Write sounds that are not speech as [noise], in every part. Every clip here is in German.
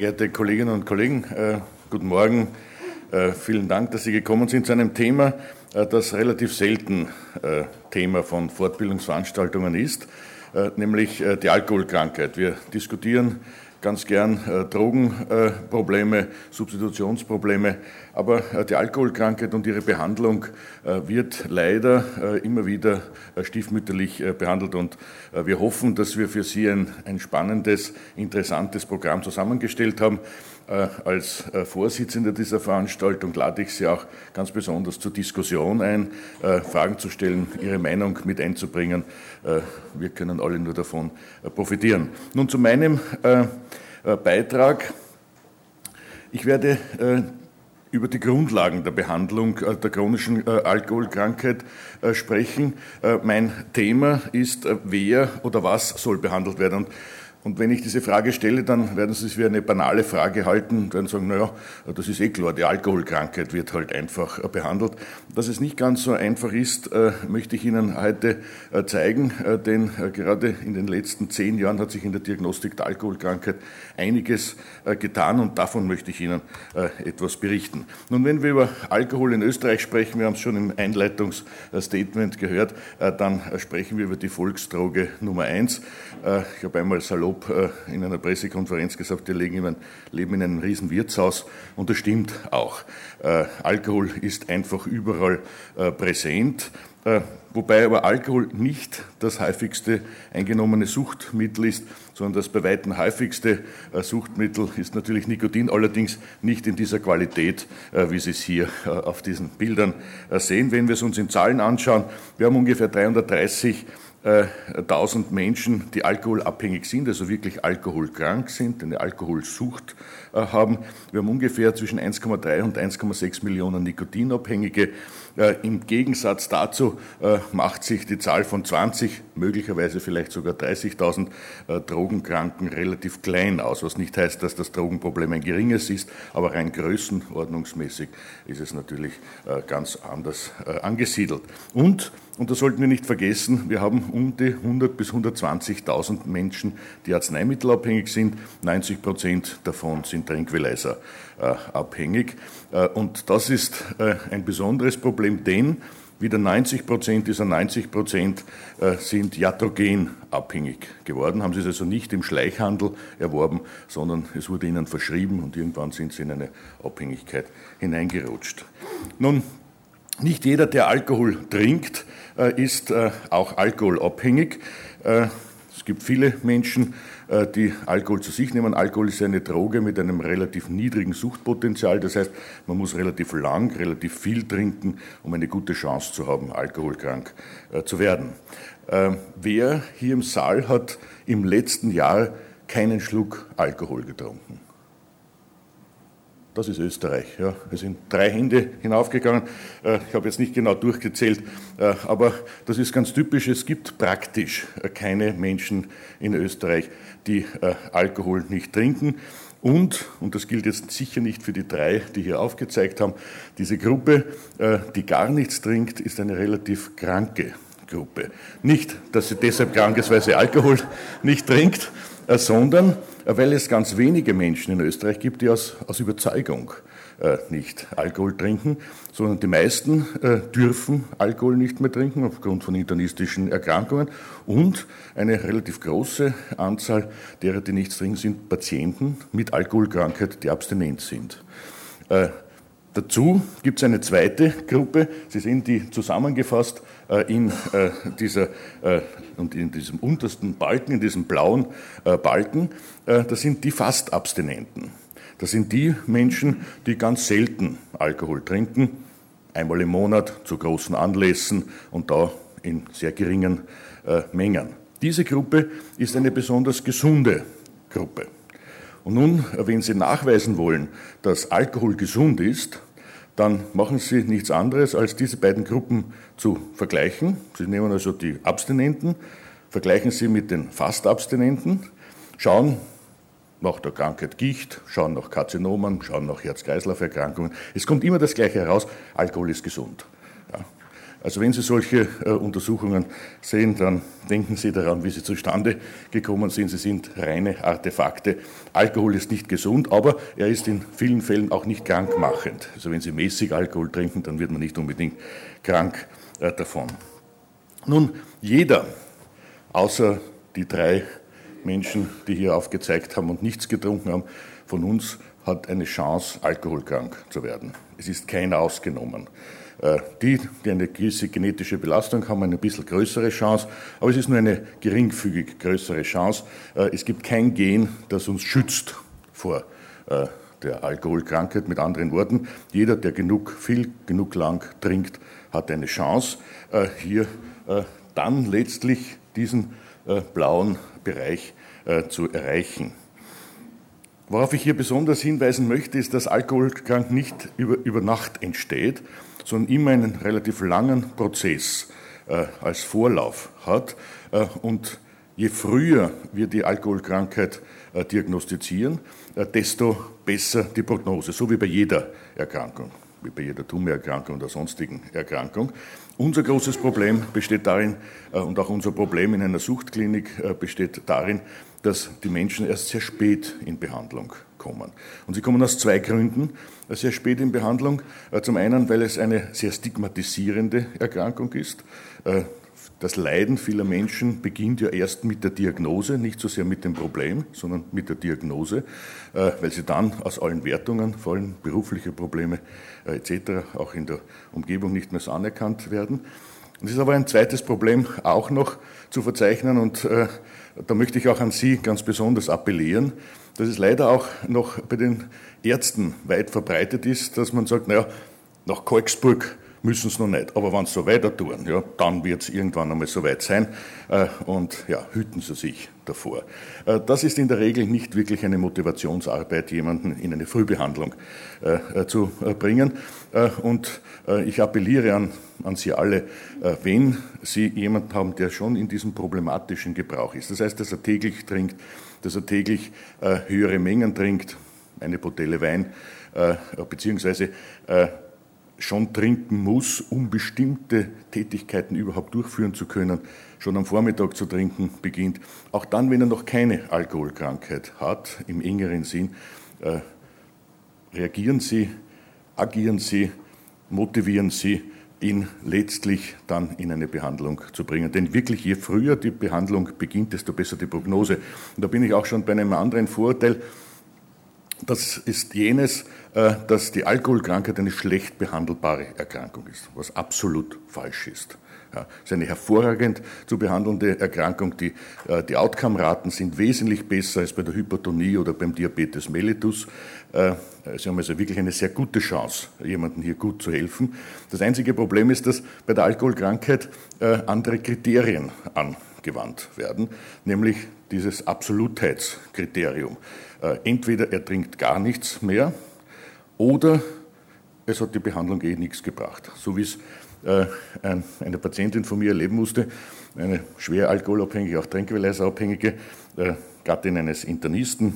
geehrte Kolleginnen und Kollegen, äh, guten Morgen. Äh, vielen Dank, dass Sie gekommen sind zu einem Thema, äh, das relativ selten Thema von Fortbildungsveranstaltungen ist, nämlich die Alkoholkrankheit. Wir diskutieren ganz gern äh, Drogenprobleme, äh, Substitutionsprobleme, aber äh, die Alkoholkrankheit und ihre Behandlung äh, wird leider äh, immer wieder äh, stiefmütterlich behandelt und wir hoffen, dass wir für Sie ein, ein spannendes, interessantes Programm zusammengestellt haben. Als Vorsitzender dieser Veranstaltung lade ich Sie auch ganz besonders zur Diskussion ein, Fragen zu stellen, Ihre Meinung mit einzubringen. Wir können alle nur davon profitieren. Nun zu meinem Beitrag. Ich werde über die Grundlagen der Behandlung äh, der chronischen äh, Alkoholkrankheit äh, sprechen. Mein Thema ist, wer oder was soll behandelt werden. Und und wenn ich diese Frage stelle, dann werden Sie es wie eine banale Frage halten und werden sagen, naja, das ist eh klar, die Alkoholkrankheit wird halt einfach behandelt. Dass es nicht ganz so einfach ist, äh, möchte ich Ihnen heute äh, zeigen, äh, denn gerade in den letzten zehn Jahren hat sich in der Diagnostik der Alkoholkrankheit einiges getan und davon möchte ich Ihnen etwas berichten. Nun, wenn wir über Alkohol in Österreich sprechen, wir haben es schon im Einleitungsstatement gehört, dann sprechen wir über die Volksdroge Nummer eins. Ich habe einmal salopp äh, in einer Pressekonferenz gesagt, wir leben in einem riesen Wirtshaus und das stimmt auch. Äh, Alkohol ist einfach überall äh, präsent. Wobei aber Alkohol nicht das häufigste eingenommene Suchtmittel ist, sondern das bei weitem häufigste Suchtmittel ist natürlich Nikotin, allerdings nicht in dieser Qualität, wie Sie es hier auf diesen Bildern sehen. Wenn wir es uns in Zahlen anschauen, wir haben ungefähr 330 1000 Menschen, die alkoholabhängig sind, also wirklich alkoholkrank sind, eine Alkoholsucht äh, haben. Wir haben ungefähr zwischen 1,3 und 1,6 Millionen Nikotinabhängige. Äh, Im Gegensatz dazu äh, macht sich die Zahl von 20, möglicherweise vielleicht sogar 30.000 Drogenkranken relativ klein aus, was nicht heißt, dass das Drogenproblem ein geringes ist, aber rein größenordnungsmäßig ist es natürlich ganz anders angesiedelt. Und und das sollten wir nicht vergessen, wir haben um die 100 bis 120.000 Menschen, die arzneimittelabhängig sind. 90 Prozent davon sind Tranquilizer abhängig. Äh, und das ist äh, ein besonderes Problem, denn wieder 90 Prozent dieser 90 Prozent äh, sind iatrogen abhängig geworden, haben sie es also nicht im Schleichhandel erworben, sondern es wurde ihnen verschrieben und irgendwann sind sie in eine Abhängigkeit hineingerutscht. Nun, nicht jeder, der Alkohol trinkt, äh, ist äh, auch alkoholabhängig. Äh, es gibt viele Menschen, die Alkohol zu sich nehmen. Alkohol ist eine Droge mit einem relativ niedrigen Suchtpotenzial. Das heißt, man muss relativ lang, relativ viel trinken, um eine gute Chance zu haben, alkoholkrank zu werden. Wer hier im Saal hat im letzten Jahr keinen Schluck Alkohol getrunken? Das ist Österreich. Ja. Es sind drei Hände hinaufgegangen. Äh, ich habe jetzt nicht genau durchgezählt, äh, aber das ist ganz typisch. Es gibt praktisch äh, keine Menschen in Österreich, die Alkohol nicht trinken. Und, und das gilt jetzt sicher nicht für die drei, die hier aufgezeigt haben, diese Gruppe, die gar nichts trinkt, ist eine relativ kranke Gruppe. Nicht, dass sie deshalb krank ist, weil sie Alkohol [laughs] nicht trinkt, sondern weil es ganz wenige Menschen in Österreich gibt, die aus, aus Überzeugung äh, nicht Alkohol trinken, sondern die meisten äh, dürfen Alkohol nicht mehr trinken aufgrund von internistischen Erkrankungen und eine relativ große Anzahl derer, die nichts trinken, sind Patienten mit Alkoholkrankheit, die abstinent sind. Äh, Dazu gibt es eine zweite Gruppe, Sie sehen die zusammengefasst äh, in äh, dieser äh, und in diesem untersten Balken, in diesem blauen Balken, das sind die Fastabstinenten. Das sind die Menschen, die ganz selten Alkohol trinken, einmal im Monat zu großen Anlässen und da in sehr geringen Mengen. Diese Gruppe ist eine besonders gesunde Gruppe. Und nun, wenn Sie nachweisen wollen, dass Alkohol gesund ist, dann machen Sie nichts anderes, als diese beiden Gruppen zu vergleichen. Sie nehmen also die Abstinenten, vergleichen sie mit den Fastabstinenten, schauen nach der Krankheit Gicht, schauen nach Karzinomen, schauen nach Herz-Kreislauf-Erkrankungen. Es kommt immer das Gleiche heraus, Alkohol ist gesund. Also wenn Sie solche äh, Untersuchungen sehen, dann denken Sie daran, wie sie zustande gekommen sind. Sie sind reine Artefakte. Alkohol ist nicht gesund, aber er ist in vielen Fällen auch nicht krankmachend. Also wenn Sie mäßig Alkohol trinken, dann wird man nicht unbedingt krank äh, davon. Nun, jeder, außer die drei Menschen, die hier aufgezeigt haben und nichts getrunken haben, von uns hat eine Chance, alkoholkrank zu werden. Es ist keiner ausgenommen. Äh, die, die eine gewisse genetische Belastung haben, eine bisschen größere Chance, aber es ist nur eine geringfügig größere Chance. Äh, es gibt kein Gen, das uns schützt vor äh, der Alkoholkrankheit. Mit anderen Worten, jeder, der genug viel, genug lang trinkt, hat eine Chance, hier dann letztlich diesen blauen Bereich zu erreichen. Worauf ich hier besonders hinweisen möchte, ist, dass Alkoholkrank nicht über, über Nacht entsteht, sondern immer einen relativ langen Prozess äh, als Vorlauf hat. Äh, und je früher wir die Alkoholkrankheit äh, diagnostizieren, äh, desto besser die Prognose, so wie bei jeder Erkrankung, wie bei jeder Tumorerkrankung oder sonstigen Erkrankung. Unser großes Problem besteht darin, äh, und auch unser Problem in einer Suchtklinik äh, besteht darin, dass die Menschen erst sehr spät in Behandlung kommen. Und sie kommen aus zwei Gründen äh, sehr spät in Behandlung. Äh, zum einen, weil es eine sehr stigmatisierende Erkrankung ist. Äh, das Leiden vieler Menschen beginnt ja erst mit der Diagnose, nicht so sehr mit dem Problem, sondern mit der Diagnose, weil sie dann aus allen Wertungen, vor allem berufliche Probleme etc., auch in der Umgebung nicht mehr so anerkannt werden. Es ist aber ein zweites Problem auch noch zu verzeichnen und da möchte ich auch an Sie ganz besonders appellieren, dass es leider auch noch bei den Ärzten weit verbreitet ist, dass man sagt, naja, nach Kolksburg müssen es noch nicht, aber wenn sie so weiter tun, ja, dann wird es irgendwann einmal so weit sein äh, und ja, hüten Sie sich davor. Äh, das ist in der Regel nicht wirklich eine Motivationsarbeit, jemanden in eine Frühbehandlung äh, äh zu äh, bringen äh, und ich appelliere an, an Sie alle, wenn Sie jemanden haben, der schon in diesem problematischen Gebrauch ist, das heißt, dass er täglich trinkt, dass er täglich höhere Mengen trinkt, eine Botelle Wein, beziehungsweise schon trinken muss, um bestimmte Tätigkeiten überhaupt durchführen zu können, schon am Vormittag zu trinken beginnt, auch dann, wenn er noch keine Alkoholkrankheit hat, im engeren Sinn, äh, reagieren Sie, agieren Sie, motivieren Sie, ihn letztlich dann in eine Behandlung zu bringen. Denn wirklich, je früher die Behandlung beginnt, desto besser die Prognose. Und da bin ich auch schon bei einem anderen Vorurteil. Das ist jenes, äh, dass die Alkoholkrankheit eine schlecht behandelbare Erkrankung ist, was absolut falsch ist. Ja, ist eine hervorragend zu behandelnde Erkrankung. Die, äh, die Outcome-Raten sind wesentlich besser als bei der Hypertonie oder beim Diabetes mellitus. Äh, Sie haben also wirklich eine sehr gute Chance, jemandem hier gut zu helfen. Das einzige Problem ist, dass bei der Alkoholkrankheit andere Kriterien angewandt werden, nämlich dieses Absolutheitskriterium. Entweder er trinkt gar nichts mehr, oder es hat die Behandlung eh nichts gebracht. So wie es äh, eine Patientin von mir erleben musste, eine schwer alkoholabhängige, auch Tranquilizer-abhängige äh, Gattin eines Internisten.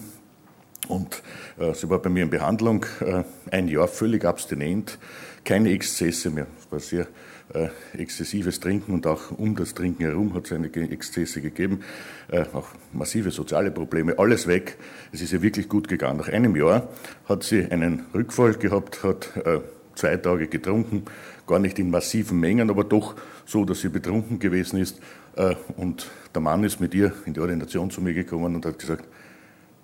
Und äh, sie war bei mir in Behandlung, äh, ein Jahr völlig abstinent, keine Exzesse mehr. Es war sehr äh, exzessives Trinken und auch um das Trinken herum hat es einige Exzesse gegeben, äh, auch massive soziale Probleme, alles weg. Es ist ihr wirklich gut gegangen. Nach einem Jahr hat sie einen Rückfall gehabt, hat äh, zwei Tage getrunken, gar nicht in massiven Mengen, aber doch so, dass sie betrunken gewesen ist. Äh, und der Mann ist mit ihr in die Ordination zu mir gekommen und hat gesagt,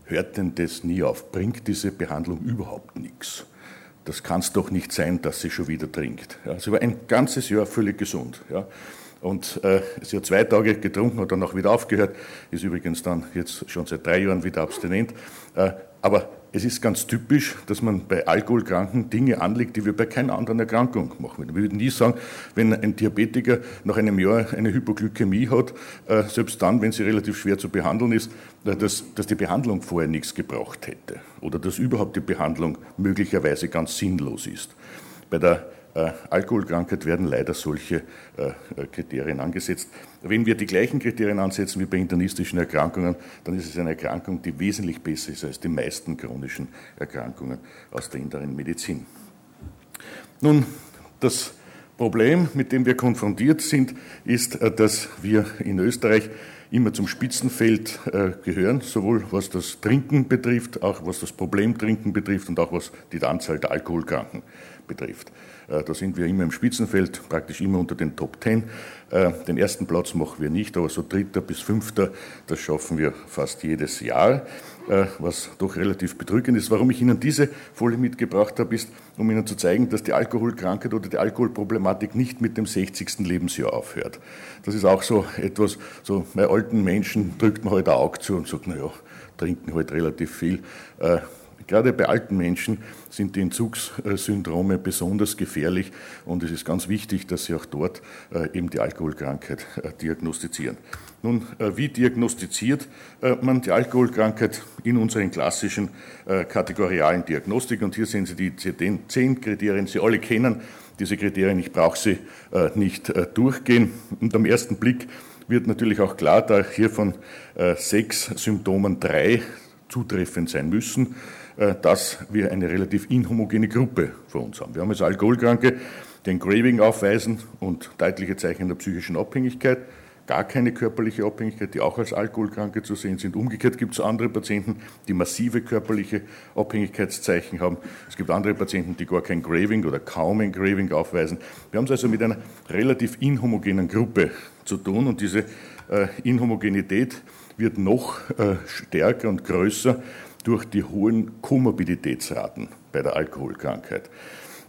hört denn das nie auf? Bringt diese Behandlung überhaupt nichts? das kann es doch nicht sein, dass sie schon wieder trinkt. Ja, sie war ein ganzes Jahr völlig gesund. Ja. Und äh, sie hat zwei Tage getrunken, hat dann auch wieder aufgehört, ist übrigens dann jetzt schon seit drei Jahren wieder abstinent. Äh, aber es ist ganz typisch, dass man bei Alkoholkranken Dinge anlegt, die wir bei keiner anderen Erkrankung machen. Wir würden nie sagen, wenn ein Diabetiker nach einem Jahr eine Hypoglykämie hat, äh, selbst dann, wenn sie relativ schwer zu behandeln ist, äh, dass, dass die Behandlung vorher nichts gebraucht hätte oder dass überhaupt die Behandlung möglicherweise ganz sinnlos ist. Bei der äh, Alkoholkrankheit werden leider solche äh, Kriterien angesetzt. Wenn wir die gleichen Kriterien ansetzen wie bei internistischen Erkrankungen, dann ist es eine Erkrankung, die wesentlich besser ist als die meisten chronischen Erkrankungen aus der inneren Medizin. Nun, das Problem, mit dem wir konfrontiert sind, ist, dass wir in Österreich immer zum Spitzenfeld äh, gehören, sowohl was das Trinken betrifft, auch was das Problem Trinken betrifft und auch was die Anzahl der Alkoholkranken betrifft. Äh, da sind wir immer im Spitzenfeld, praktisch immer unter den Top Ten. Äh, den ersten Platz machen wir nicht, aber so dritter bis fünfter, das schaffen wir fast jedes Jahr, äh, was doch relativ bedrückend ist. Warum ich Ihnen diese Folie mitgebracht habe, ist, um Ihnen zu zeigen, dass die Alkoholkrankheit oder die Alkoholproblematik nicht mit dem 60. Lebensjahr aufhört. Das ist auch so etwas, so bei alten Menschen drückt man halt ein Auge zu und sagt, naja, trinken halt relativ viel. Gerade bei alten Menschen sind die Entzugssyndrome besonders gefährlich und es ist ganz wichtig, dass sie auch dort äh, eben die Alkoholkrankheit äh, diagnostizieren. Nun, äh, wie diagnostiziert man die Alkoholkrankheit in unseren klassischen kategorialen Diagnostik? Und hier sehen Sie die zehn Kriterien, Sie alle kennen diese Kriterien, ich brauche sie nicht durchgehen. Und am ersten Blick wird natürlich auch klar, da hier von sechs Symptomen drei zutreffend sein müssen, dass wir eine relativ inhomogene Gruppe vor uns haben. Wir haben also Alkoholkranke, die ein Craving aufweisen und deutliche Zeichen der psychischen Abhängigkeit, gar keine körperliche Abhängigkeit, die auch als Alkoholkranke zu sehen sind. Umgekehrt gibt es andere Patienten, die massive körperliche Abhängigkeitszeichen haben. Es gibt andere Patienten, die gar kein Craving oder kaum ein Craving aufweisen. Wir haben es also mit einer relativ inhomogenen Gruppe zu tun und diese äh, Inhomogenität wird noch äh, stärker und größer durch die hohen Komorbiditätsraten bei der Alkoholkrankheit.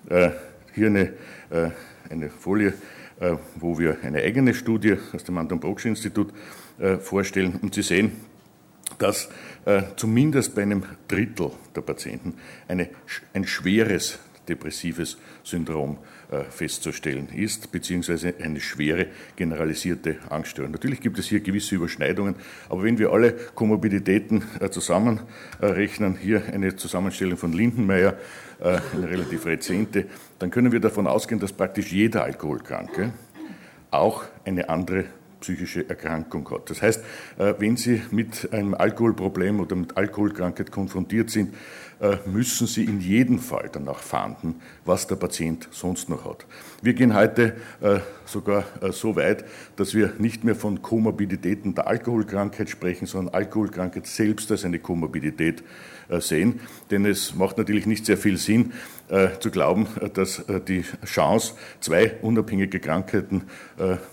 Äh, hier eine, äh, eine Folie, äh, wo wir eine eigene Studie aus dem Anton Brocksch Institut vorstellen und Sie sehen, dass zumindest bei einem Drittel der Patienten eine, ein schweres depressives Syndrom äh, festzustellen ist, beziehungsweise eine schwere generalisierte Angststörung. Natürlich gibt es hier gewisse Überschneidungen, aber wenn wir alle Komorbiditäten äh, zusammenrechnen, hier eine Zusammenstellung von Lindenmeier, äh, eine relativ rezente, dann können wir davon ausgehen, dass praktisch jeder Alkoholkranke auch eine andere psychische Erkrankung hat. Das heißt, wenn Sie mit einem Alkoholproblem oder mit Alkoholkrankheit konfrontiert sind, äh, müssen Sie in jedem Fall danach fahnden, was der Patient sonst noch hat. Wir gehen heute äh, sogar äh, so weit, dass wir nicht mehr von Komorbiditäten der Alkoholkrankheit sprechen, sondern Alkoholkrankheit selbst als eine Komorbidität sehen. Denn es macht natürlich nicht sehr viel Sinn, zu glauben, dass die Chance, zwei unabhängige Krankheiten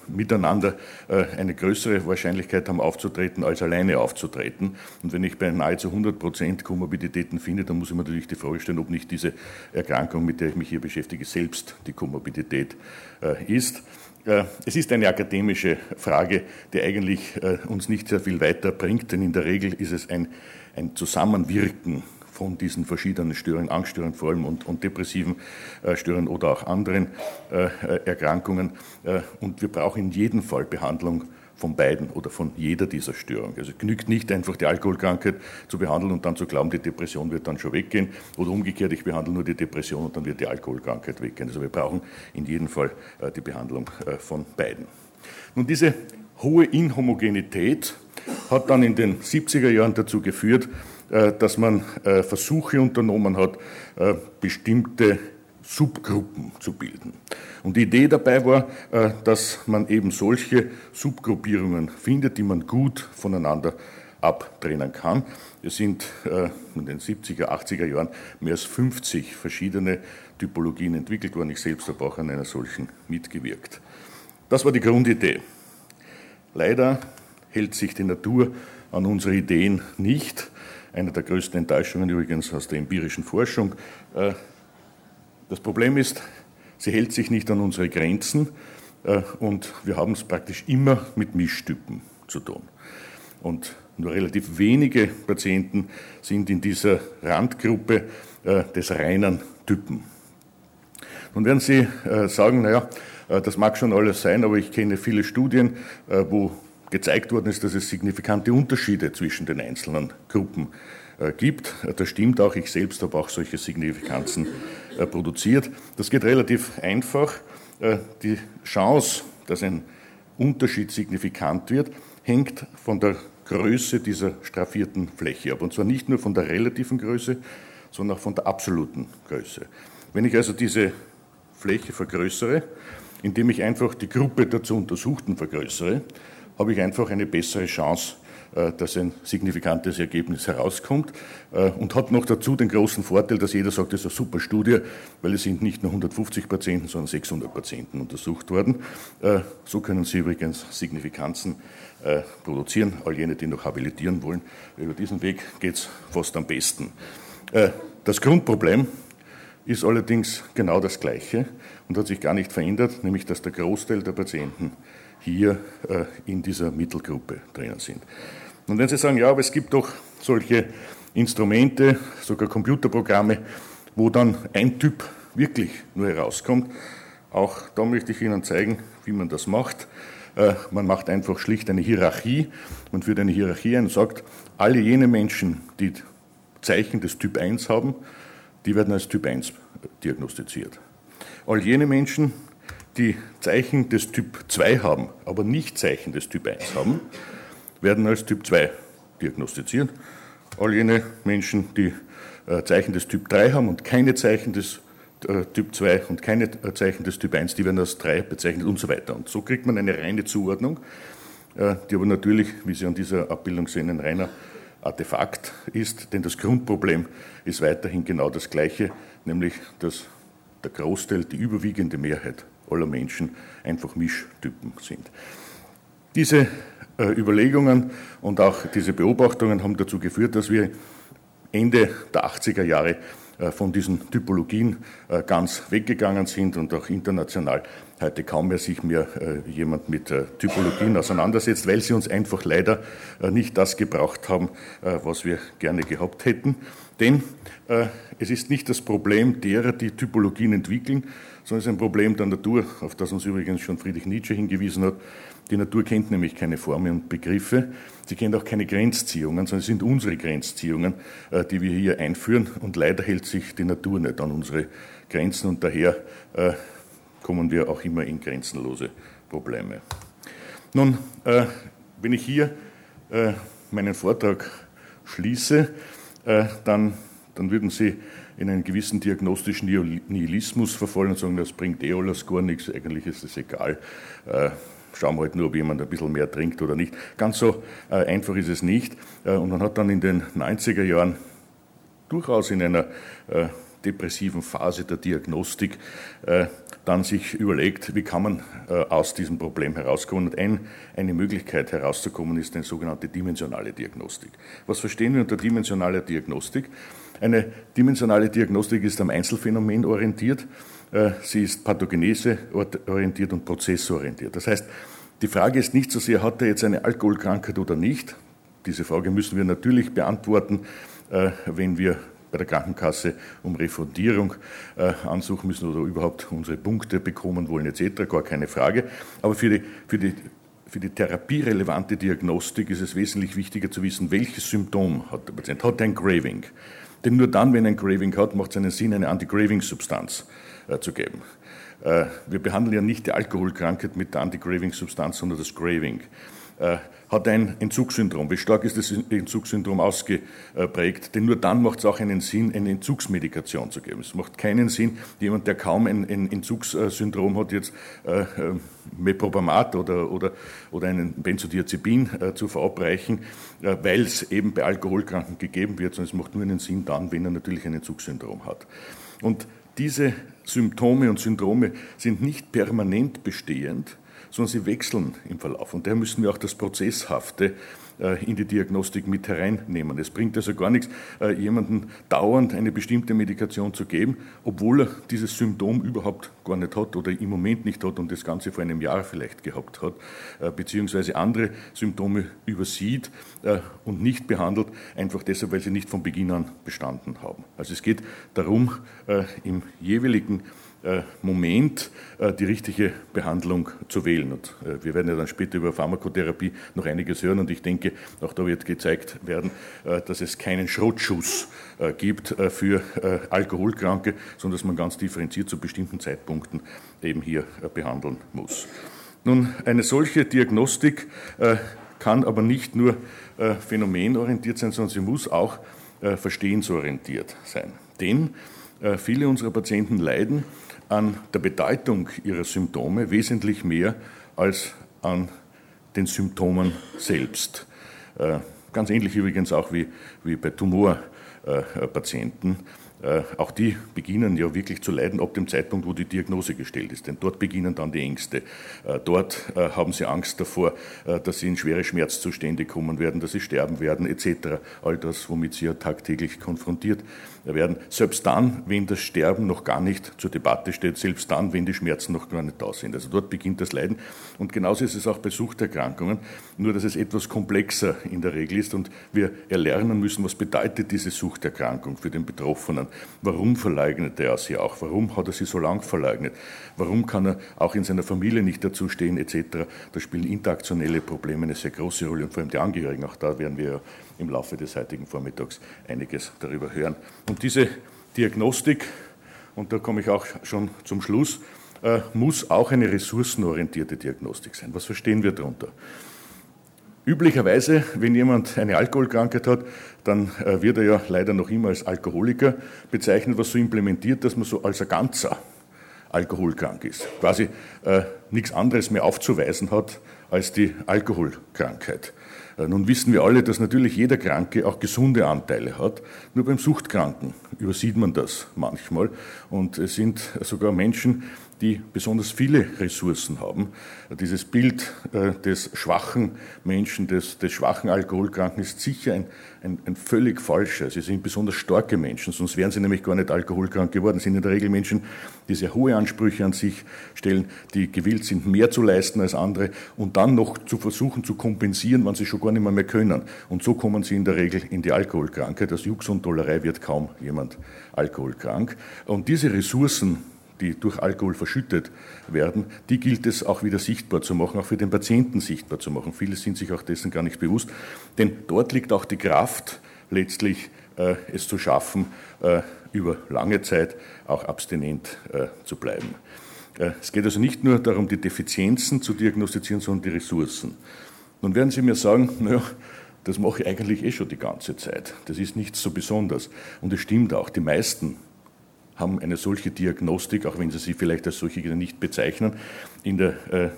miteinander eine größere Wahrscheinlichkeit haben aufzutreten, als alleine aufzutreten. Und wenn ich bei nahezu 100 Prozent Komorbiditäten finde, dann muss ich mir natürlich die Frage stellen, ob nicht diese Erkrankung, mit der ich mich hier beschäftige, selbst die Komorbidität äh, ist. Äh, es ist eine akademische Frage, die eigentlich äh, uns nicht sehr viel weiterbringt, denn in der Regel ist es ein, ein Zusammenwirken von diesen verschiedenen Störungen, Angststörungen vor allem und, und depressiven äh, Störungen oder auch anderen äh, Erkrankungen. Äh, und wir brauchen in jedem Fall Behandlung von beiden oder von jeder dieser Störungen. Also genügt nicht einfach die Alkoholkrankheit zu behandeln und dann zu glauben, die Depression wird dann schon weggehen oder umgekehrt, ich behandle nur die Depression und dann wird die Alkoholkrankheit weggehen. Also wir brauchen in jedem Fall äh, die Behandlung äh, von beiden. Nun, diese hohe Inhomogenität hat dann in den 70er Jahren dazu geführt, äh, dass man Versuche unternommen hat, bestimmte Subgruppen zu bilden. Und die Idee dabei war, äh, dass man eben solche Subgruppierungen findet, die man gut voneinander abtrennen kann. Es sind äh, in den 70er, 80er Jahren mehr als 50 verschiedene Typologien entwickelt worden. Ich selbst habe auch an einer solchen mitgewirkt. Das war die Grundidee. Leider hält sich die Natur an unsere Ideen nicht. Eine der größten Enttäuschungen übrigens aus der empirischen Forschung. Äh, das Problem ist, sie hält sich nicht an unsere Grenzen äh, und wir haben es praktisch immer mit Mischtypen zu tun. Und nur relativ wenige Patienten sind in dieser Randgruppe äh, des reinen Typen. Nun werden Sie sagen, naja, das mag schon alles sein, aber ich kenne viele Studien, wo gezeigt worden ist, dass es signifikante Unterschiede zwischen den einzelnen Gruppen gibt. Das stimmt auch. Ich selbst habe auch solche Signifikanzen äh, produziert. Das geht relativ einfach. Äh, die Chance, dass ein Unterschied signifikant wird, hängt von der Größe dieser straffierten Fläche ab. Und zwar nicht nur von der relativen Größe, sondern auch von der absoluten Größe. Wenn ich also diese Fläche vergrößere, indem ich einfach die Gruppe der zu Untersuchten vergrößere, habe ich einfach eine bessere Chance, äh, dass ein signifikantes Ergebnis herauskommt äh, und hat noch dazu den großen Vorteil, dass jeder sagt, das ist eine super Studie, weil es sind nicht nur 150 Patienten, sondern 600 Patienten untersucht worden. Äh, so können Sie übrigens Signifikanzen produzieren, all jene, die noch habilitieren wollen. Über diesen Weg geht es fast am besten. Das Grundproblem ist allerdings genau das gleiche und hat sich gar nicht verändert, nämlich dass der Großteil der Patienten hier äh, in dieser Mittelgruppe drinnen sind. Und wenn Sie sagen, ja, aber es gibt doch solche Instrumente, sogar Computerprogramme, wo dann ein Typ wirklich nur herauskommt, auch da möchte ich Ihnen zeigen, wie man das macht. Äh, man macht einfach schlicht eine Hierarchie. Man führt eine Hierarchie ein und sagt, alle jene Menschen, die Zeichen des Typ 1 haben, die werden als Typ 1 diagnostiziert. All jene Menschen, die Zeichen des Typ 2 haben, aber nicht Zeichen des Typ 1 haben, werden als Typ 2 diagnostiziert. All jene Menschen, die äh, Zeichen des Typ 3 haben und keine Zeichen des äh, Typ 2 und keine äh, Zeichen des Typ 1, die werden als 3 bezeichnet und so weiter. Und so kriegt man eine reine Zuordnung, die aber natürlich, wie Sie an dieser Abbildung sehen, ein reiner Artefakt ist, denn das Grundproblem ist weiterhin genau das gleiche, nämlich dass der Großteil, die überwiegende Mehrheit aller Menschen einfach Mischtypen sind. Diese äh, Überlegungen und auch diese Beobachtungen haben dazu geführt, dass wir Ende der 80er Jahre äh, von diesen Typologien äh, ganz weggegangen sind und auch international heute kaum mehr sich mehr jemand mit Typologien auseinandersetzt, weil sie uns einfach leider nicht das gebraucht haben, was wir gerne gehabt hätten. Denn es ist nicht das Problem derer, die Typologien entwickeln, sondern es ist ein Problem der Natur, auf das uns übrigens schon Friedrich Nietzsche hingewiesen hat. Die Natur kennt nämlich keine Formen und Begriffe. Sie kennt auch keine Grenzziehungen, sondern es sind unsere Grenzziehungen, äh, die wir hier einführen. Und leider hält sich die Natur nicht an unsere Grenzen und daher äh, kommen wir auch immer in grenzenlose Probleme. Nun, äh, wenn ich hier meinen Vortrag schließe, dann, dann würden Sie in einen gewissen diagnostischen Nihilismus verfallen und sagen, das bringt eh alles gar nichts, eigentlich ist es egal schauen wir halt nur, ob jemand ein bisschen mehr trinkt oder nicht. Ganz so äh, einfach ist es nicht. Äh, und man hat dann in den 90er Jahren durchaus in einer äh, depressiven Phase der Diagnostik äh, dann sich überlegt, wie kann man äh, aus diesem Problem herauskommen. Und ein, eine Möglichkeit herauszukommen ist eine sogenannte dimensionale Diagnostik. Was verstehen wir unter dimensionaler Diagnostik? Eine dimensionale Diagnostik ist am Einzelfenomen orientiert. Äh, sie ist pathogenese orientiert und prozessorientiert. Das heißt, die Frage ist nicht so sehr, hat er jetzt eine Alkoholkrankheit oder nicht. Diese Frage müssen wir natürlich beantworten, wenn wir bei der Krankenkasse um Refundierung äh, ansuchen müssen oder überhaupt unsere Punkte bekommen wollen etc. Gar keine Frage. Aber für die, für die für die therapierelevante Diagnostik ist es wesentlich wichtiger zu wissen, welches Symptom hat der Patient. Hat er ein Graving? Denn nur dann, wenn er ein Graving hat, macht es einen Sinn, eine Anti-Graving-Substanz äh, zu geben. Äh, wir behandeln ja nicht die Alkoholkrankheit mit der Anti-Graving-Substanz, sondern das Graving. Äh, hat ein Entzugssyndrom. Wie stark ist das Entzugssyndrom ausgeprägt? Denn nur dann macht es auch einen Sinn, eine Entzugsmedikation zu geben. Es macht keinen Sinn, jemand, der kaum ein, ein Entzugssyndrom hat, jetzt äh, Meprobamat oder, oder, oder einen Benzodiazepin äh, zu verabreichen, äh, weil es eben bei Alkoholkranken gegeben wird, sondern es macht nur einen Sinn dann, wenn er natürlich ein Entzugssyndrom hat. Und diese Symptome und Syndrome sind nicht permanent bestehend, sondern sie wechseln im Verlauf. Und daher müssen wir auch das Prozesshafte äh, in die Diagnostik mit hereinnehmen. Es bringt also gar nichts, äh, jemandem dauernd eine bestimmte Medikation zu geben, obwohl er dieses Symptom überhaupt gar nicht hat oder im Moment nicht hat und das Ganze vor einem Jahr vielleicht gehabt hat, äh, beziehungsweise andere Symptome übersieht und nicht behandelt, einfach deshalb, weil sie nicht von Beginn an bestanden haben. Also es geht darum, im jeweiligen Moment äh, die richtige Behandlung zu wählen. Und äh, wir werden ja dann später über Pharmakotherapie noch einiges hören und ich denke, auch da wird gezeigt werden, dass es keinen Schrotschuss gibt für Alkoholkranke, sondern dass man ganz differenziert zu bestimmten Zeitpunkten eben hier behandeln muss. Nun, eine solche Diagnostik kann aber nicht nur phänomenorientiert sein, sondern sie muss auch verstehensorientiert sein. Denn viele unserer Patienten leiden an der Bedeutung ihrer Symptome wesentlich mehr als an den Symptomen selbst. Ganz ähnlich übrigens auch wie, wie bei Tumorpatienten. Äh, auch die beginnen ja wirklich zu leiden ab dem Zeitpunkt, wo die Diagnose gestellt ist. Denn dort beginnen dann die Ängste. Äh, dort äh, haben sie Angst davor, dass sie in schwere Schmerzzustände kommen werden, dass sie sterben werden, etc. All das, womit sie ja tagtäglich konfrontiert werden. Selbst dann, wenn das Sterben noch gar nicht zur Debatte steht, selbst dann, wenn die Schmerzen noch gar nicht da sind. Also dort beginnt das Leiden. Und genauso ist es auch bei Suchterkrankungen, nur dass es etwas komplexer in der Regel ist und wir erlernen müssen, was bedeutet diese Suchterkrankung für den Betroffenen. Warum verleugnet er sie auch? Warum hat er sie so lang verleugnet? Warum kann er auch in seiner Familie nicht dazu stehen, etc.? Da spielen interaktionelle Probleme eine sehr große Rolle und vor allem die Angehörigen. Auch da werden wir im Laufe des heutigen Vormittags einiges darüber hören. Und diese Diagnostik, und da komme ich auch schon zum Schluss, äh, muss auch eine ressourcenorientierte Diagnostik sein. Was verstehen wir darunter? Üblicherweise, wenn jemand eine Alkoholkrankheit hat, dann äh, wird er ja leider noch immer als Alkoholiker bezeichnet, was so implementiert, dass man so als ein ganzer alkoholkrank ist. Quasi äh, nichts anderes mehr aufzuweisen hat als die Alkoholkrankheit. Äh, nun wissen wir alle, dass natürlich jeder Kranke auch gesunde Anteile hat. Nur beim Suchtkranken übersieht man das manchmal. Und es sind sogar Menschen, die besonders viele Ressourcen haben. Dieses Bild äh, des schwachen Menschen, des, des schwachen Alkoholkranken ist sicher ein, ein, ein, völlig falscher. Sie sind besonders starke Menschen, sonst wären sie nämlich gar nicht alkoholkrank geworden. Sie sind in der Regel Menschen, die sehr hohe Ansprüche an sich stellen, die gewillt sind, mehr zu leisten als andere und dann noch zu versuchen zu kompensieren, wenn sie schon gar nicht mehr, mehr können. Und so kommen sie in der Regel in die Alkoholkrankheit. Aus Jux und Dollerei wird kaum jemand alkoholkrank. Und diese Ressourcen, die durch Alkohol verschüttet werden, die gilt es auch wieder sichtbar zu machen, auch für den Patienten sichtbar zu machen. Viele sind sich auch dessen gar nicht bewusst, denn dort liegt auch die Kraft, letztlich äh, es zu schaffen, äh, über lange Zeit auch abstinent äh, zu bleiben. Äh, es geht also nicht nur darum, die Defizienzen zu diagnostizieren, sondern die Ressourcen. Nun werden Sie mir sagen, [laughs] naja, das mache ich eigentlich eh schon die ganze Zeit. Das ist nichts so Besonderes. Und es stimmt auch, die meisten haben eine solche Diagnostik, auch wenn sie sie vielleicht als solche nicht bezeichnen, in der, äh,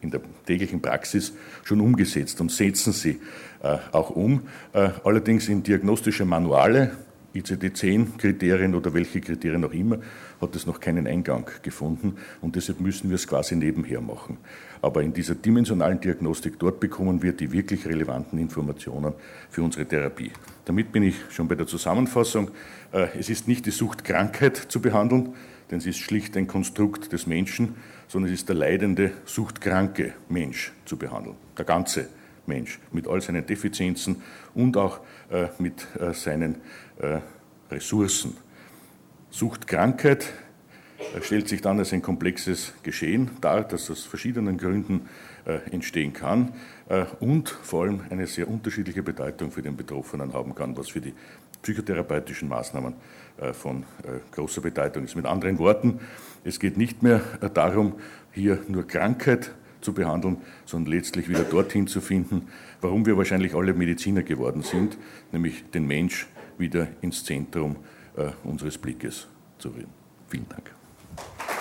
in der täglichen Praxis schon umgesetzt und setzen sie äh, auch um. Äh, allerdings in diagnostische Manuale, ICD-10-Kriterien oder welche Kriterien auch immer, hat es noch keinen Eingang gefunden und deshalb müssen wir es quasi nebenher machen. Aber in dieser dimensionalen Diagnostik, dort bekommen wir die wirklich relevanten Informationen für unsere Therapie. Damit bin ich schon bei der Zusammenfassung. Äh, es ist nicht die Suchtkrankheit zu behandeln, denn sie ist schlicht ein Konstrukt des Menschen, sondern es ist der leidende, suchtkranke Mensch zu behandeln. Der ganze Mensch mit all seinen Defizienzen und auch äh, mit äh, seinen Ressourcen. Suchtkrankheit stellt sich dann als ein komplexes Geschehen dar, das aus verschiedenen Gründen entstehen kann und vor allem eine sehr unterschiedliche Bedeutung für den Betroffenen haben kann, was für die psychotherapeutischen Maßnahmen äh, von äh, großer Bedeutung ist. Mit anderen Worten, es geht nicht mehr äh, darum, hier nur Krankheit zu behandeln, sondern letztlich wieder dorthin zu finden, warum wir wahrscheinlich alle Mediziner geworden sind, nämlich den Mensch wieder ins Zentrum unseres Blickes zu rühren. Vielen Dank. Thank you.